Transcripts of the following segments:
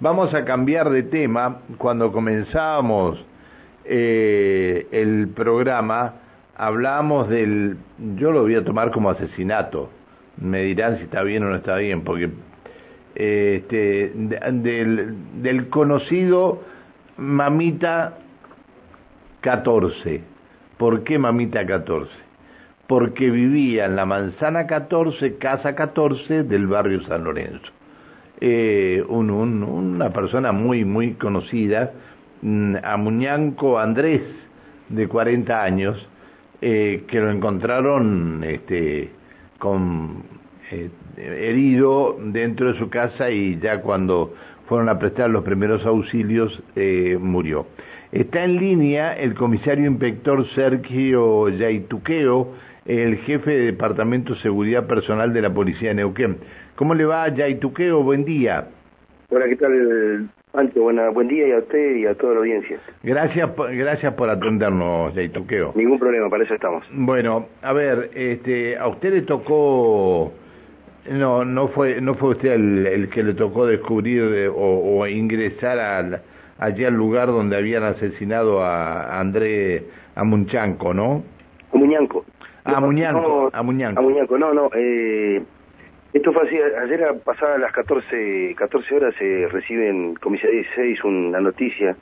Vamos a cambiar de tema. Cuando comenzábamos eh, el programa, hablábamos del, yo lo voy a tomar como asesinato. Me dirán si está bien o no está bien, porque eh, este, del conocido Mamita 14. ¿Por qué Mamita 14? Porque vivía en la manzana 14, casa 14 del barrio San Lorenzo. Eh, un, una persona muy, muy conocida, mm, Amuñanco Andrés, de 40 años, eh, que lo encontraron este, con, eh, herido dentro de su casa y ya cuando fueron a prestar los primeros auxilios murió. Está en línea el comisario inspector Sergio Yaituqueo, el jefe de Departamento de Seguridad Personal de la Policía de Neuquén. ¿Cómo le va, Yaituqueo? Buen día. Hola, ¿qué tal, Antes, Buena, buen día y a usted y a toda la audiencia. Gracias, gracias por atendernos, Yaituqueo. Ningún problema, para eso estamos. Bueno, a ver, este, a usted le tocó... No, no fue, no fue usted el, que le tocó descubrir o, ingresar al, allí al lugar donde habían asesinado a André Amunchanco, ¿no? Amuñanco. Ah, Amuñanco, Amuñanco. Amuñanco, no, no, eh, esto fue así, ayer pasadas las 14, 14 horas se recibe en Comisaría 16 una noticia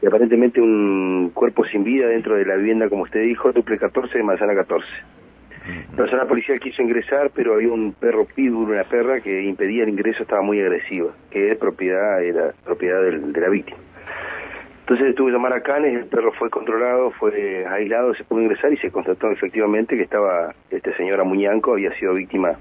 de aparentemente un cuerpo sin vida dentro de la vivienda, como usted dijo, duple 14 de Manzana 14. La persona policial quiso ingresar, pero había un perro pitbull, una perra que impedía el ingreso, estaba muy agresiva, que es propiedad, era propiedad de la víctima. Entonces tuve que llamar a Canes, el perro fue controlado, fue aislado, se pudo ingresar y se constató efectivamente que estaba este señor Amuñanco, había sido víctima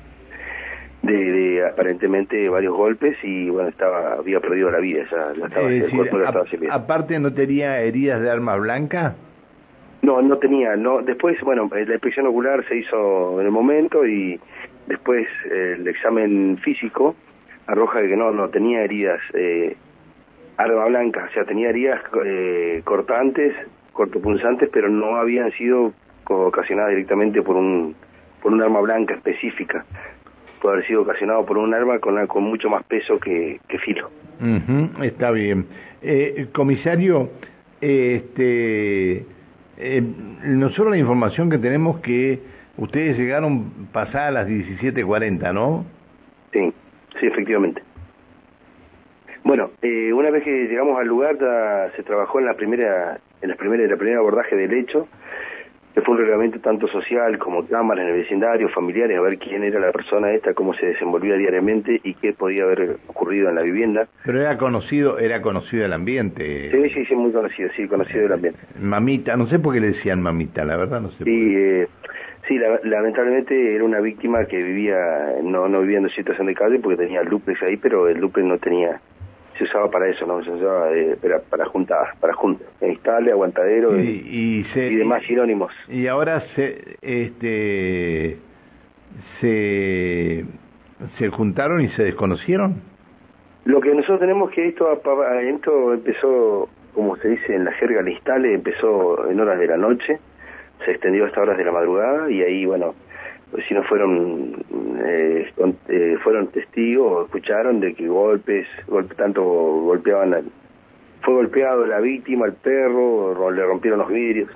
de, aparentemente varios golpes y bueno estaba había perdido la vida ya, estaba, el cuerpo estaba aparte no tenía heridas de arma blanca no no tenía no después bueno la inspección ocular se hizo en el momento y después eh, el examen físico arroja que no no tenía heridas eh, arma blanca o sea tenía heridas eh, cortantes cortopunzantes pero no habían sido ocasionadas directamente por un por un arma blanca específica puede haber sido ocasionado por un arma con, con mucho más peso que, filo. está bien. Eh, comisario, este, eh, nosotros la información que tenemos que ustedes llegaron pasadas las 17.40, ¿no? Sí, sí, efectivamente. Bueno, eh, una vez que llegamos al lugar se trabajó en la primera, en la primera, en la primera abordaje del hecho que fue un reglamento tanto social como cámaras en el vecindario, familiares, a ver quién era la persona esta, cómo se desenvolvía diariamente y qué podía haber ocurrido en la vivienda. Pero era conocido, era conocido el ambiente. Sí, sí, sí, muy conocido, sí, conocido el ambiente. Mamita, no sé por qué le decían mamita, la verdad no sé. Sí, eh, sí, lamentablemente era una víctima que vivía, no, no vivía en situación de calle porque tenía lupes ahí, pero el lupes no tenía se usaba para eso, ¿no? Se usaba eh, para, para juntar, para juntas, instale, aguantadero y, y, demás sinónimos. Y ahora se, este, se, se juntaron y se desconocieron. Lo que nosotros tenemos que esto, esto empezó, como se dice en la jerga, el instale empezó en horas de la noche, se extendió hasta horas de la madrugada y ahí, bueno, vecinos fueron eh, eh, fueron testigos escucharon de que golpes golpe, tanto golpeaban fue golpeado la víctima el perro le rompieron los vidrios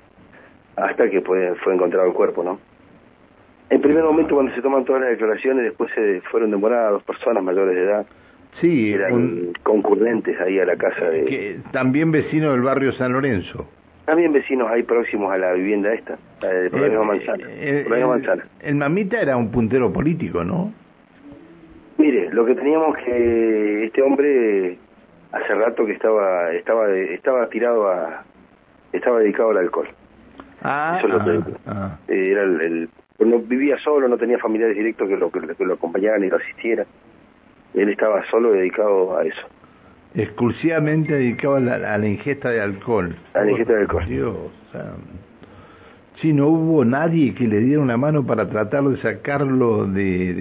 hasta que fue, fue encontrado el cuerpo no en primer momento cuando se toman todas las declaraciones después se fueron demoradas dos personas mayores de edad sí eran concurrentes ahí a la casa de que, también vecino del barrio San Lorenzo también vecinos ahí próximos a la vivienda esta, de eh, Manzana. Eh, el, el, Mamita era un puntero político, ¿no? Mire, lo que teníamos que este hombre hace rato que estaba estaba estaba tirado a estaba dedicado al alcohol. Ah, Eso ah, ah. Eh, era el, no vivía solo, no tenía familiares directos que lo que lo acompañaran y lo asistieran. Él estaba solo dedicado a eso exclusivamente dedicado a la, ingesta de alcohol. A la ingesta de alcohol. Dios, sí, no hubo nadie que le diera una mano para tratar de sacarlo de,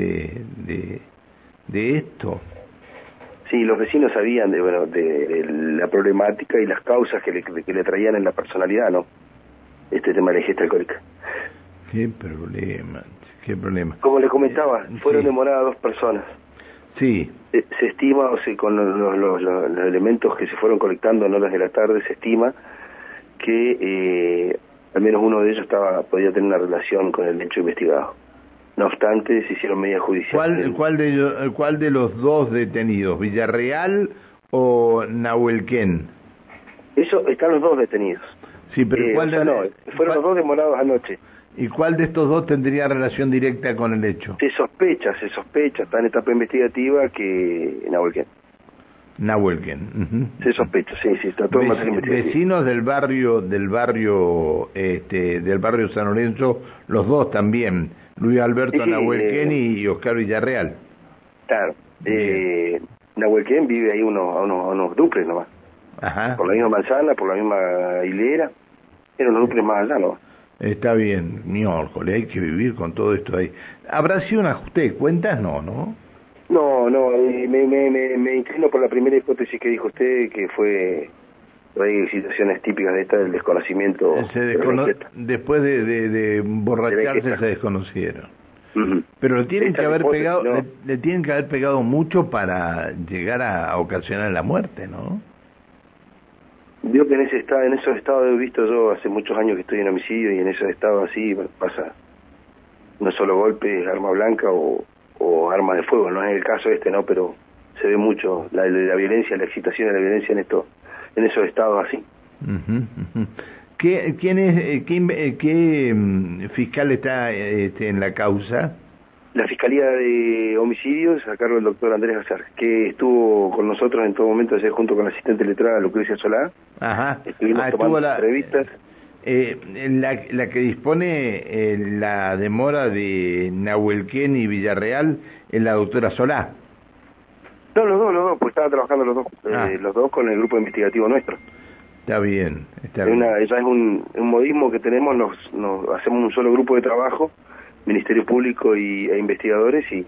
de, de, esto. Sí, los vecinos sabían de, bueno, de, la problemática y las causas que le, que le traían en la personalidad, ¿no? Este tema de la ingesta alcohólica. Qué problema, qué problema. Como le comentaba, fueron demoradas dos personas. Sí. se estima, o sea, con los, elementos que se fueron colectando en horas de la tarde, se estima que eh, al menos uno de ellos estaba podía tener una relación con el hecho investigado. No obstante, se hicieron medidas judiciales. ¿Cuál, cuál, de, ¿Cuál de los dos detenidos, Villarreal o Nahuelquén? Eso, están los dos detenidos. Sí, pero eh, ¿cuál de, no, fueron los dos demorados anoche. ¿Y cuál de estos dos tendría relación directa con el hecho? Se sospecha, se sospecha, está en etapa investigativa que Nahuelquén. Nahuelquén. Se sospecha, sí, sí, está todo en Vecinos del barrio, del barrio, este, del barrio San Lorenzo, los dos también, Luis Alberto Nahuelquén eh, y Oscar Villarreal. Claro, eh, Nahuelquén vive ahí unos, unos, unos duples nomás. Ajá. Por la misma manzana, por la misma hilera, eran unos duples más allá nomás. Está bien, miércoles, hay que vivir con todo esto ahí. ¿Habrá sido un ajuste de cuentas? No, ¿no? No, no, eh, me, me, me, inclino por la primera hipótesis que dijo usted, que fue hay situaciones típicas de esta del desconocimiento. después de, de, borracharse se desconocieron. Pero le tienen que haber pegado, le, tienen que haber pegado mucho para llegar a ocasionar la muerte, ¿no? Vio que en ese estado, en esos estados he visto yo hace muchos años que estoy en homicidio y en esos estados así pasa no solo golpes, arma blanca o, o arma de fuego, no es el caso este, ¿no? Pero se ve mucho la, violencia, la excitación de la violencia en esto, en esos estados así. ¿Qué, ¿Quién es, eh, qué, eh, qué mm, fiscal está este, en la causa? La Fiscalía de Homicidios, a cargo del doctor Andrés Azar, que estuvo con nosotros en todo momento ayer junto con la asistente letrada Lucrecia Solá. Ajá. Estuvimos ah, tomando la, entrevistas. Eh, la, la, que dispone eh, la demora de Nahuelquén y Villarreal es la doctora Solá. No, los dos, los dos, pues estaban trabajando los dos, eh, ah. los dos con el grupo investigativo nuestro. Está bien, está bien. Una, es un, un modismo que tenemos, nos, nos hacemos un solo grupo de trabajo Ministerio Público y, e investigadores y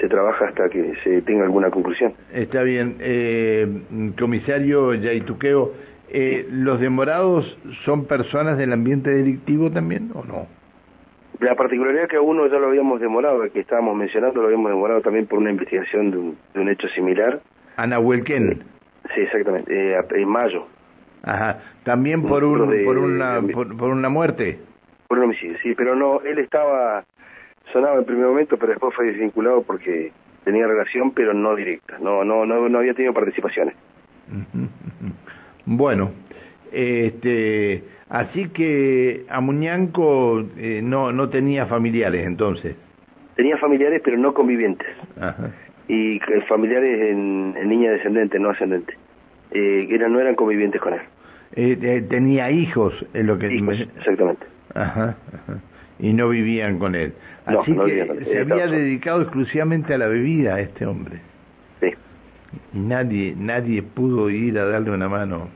se trabaja hasta que se tenga alguna conclusión. Está bien. Eh, comisario Yaituqueo, eh, ¿los demorados son personas del ambiente delictivo también o no? La particularidad que a uno ya lo habíamos demorado, que estábamos mencionando, lo habíamos demorado también por una investigación de un, hecho similar. Ana Huelquén. Sí, exactamente, eh, en mayo. Ajá, también por, un, por, una, por una muerte. Por un homicidio, sí, pero no, él estaba, sonaba en primer momento, pero después fue desvinculado porque tenía relación, pero no directa, no, no, no, no había tenido participaciones. Bueno, este, así que Amuñanco eh, no, no tenía familiares entonces. Tenía familiares, pero no convivientes. Ajá. Y familiares en, niña descendente, no ascendente. Eh, eran, no eran convivientes con él. Eh, eh tenía hijos, es lo que... exactamente. Ajá, Y no vivían con él. Así que se había dedicado exclusivamente a la bebida este hombre. Sí. Y nadie, nadie pudo ir a darle una mano.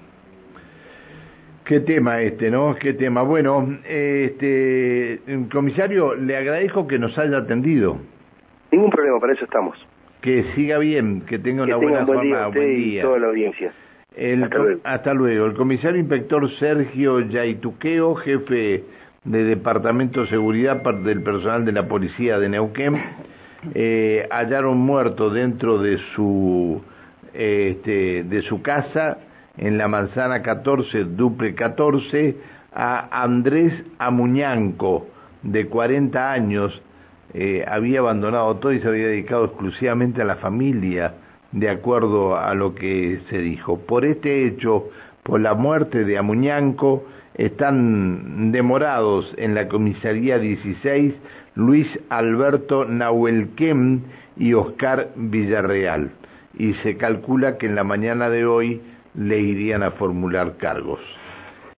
Qué tema este, ¿no? Qué tema. Bueno, este, comisario, le agradezco que nos haya atendido. Ningún problema, para eso estamos. Que siga bien, que tenga una buena buen Día buen día. Y toda la audiencia. Hasta, luego. hasta luego. El comisario inspector Sergio Yaituqueo, jefe de Departamento de Seguridad del personal de la policía de Neuquén eh, hallaron muerto dentro de su este, de su casa en la manzana 14 duple 14 a Andrés Amuñanco de 40 años eh, había abandonado todo y se había dedicado exclusivamente a la familia de acuerdo a lo que se dijo por este hecho por la muerte de Amuñanco están demorados en la comisaría 16 Luis Alberto Nahuelquem y Oscar Villarreal y se calcula que en la mañana de hoy le irían a formular cargos.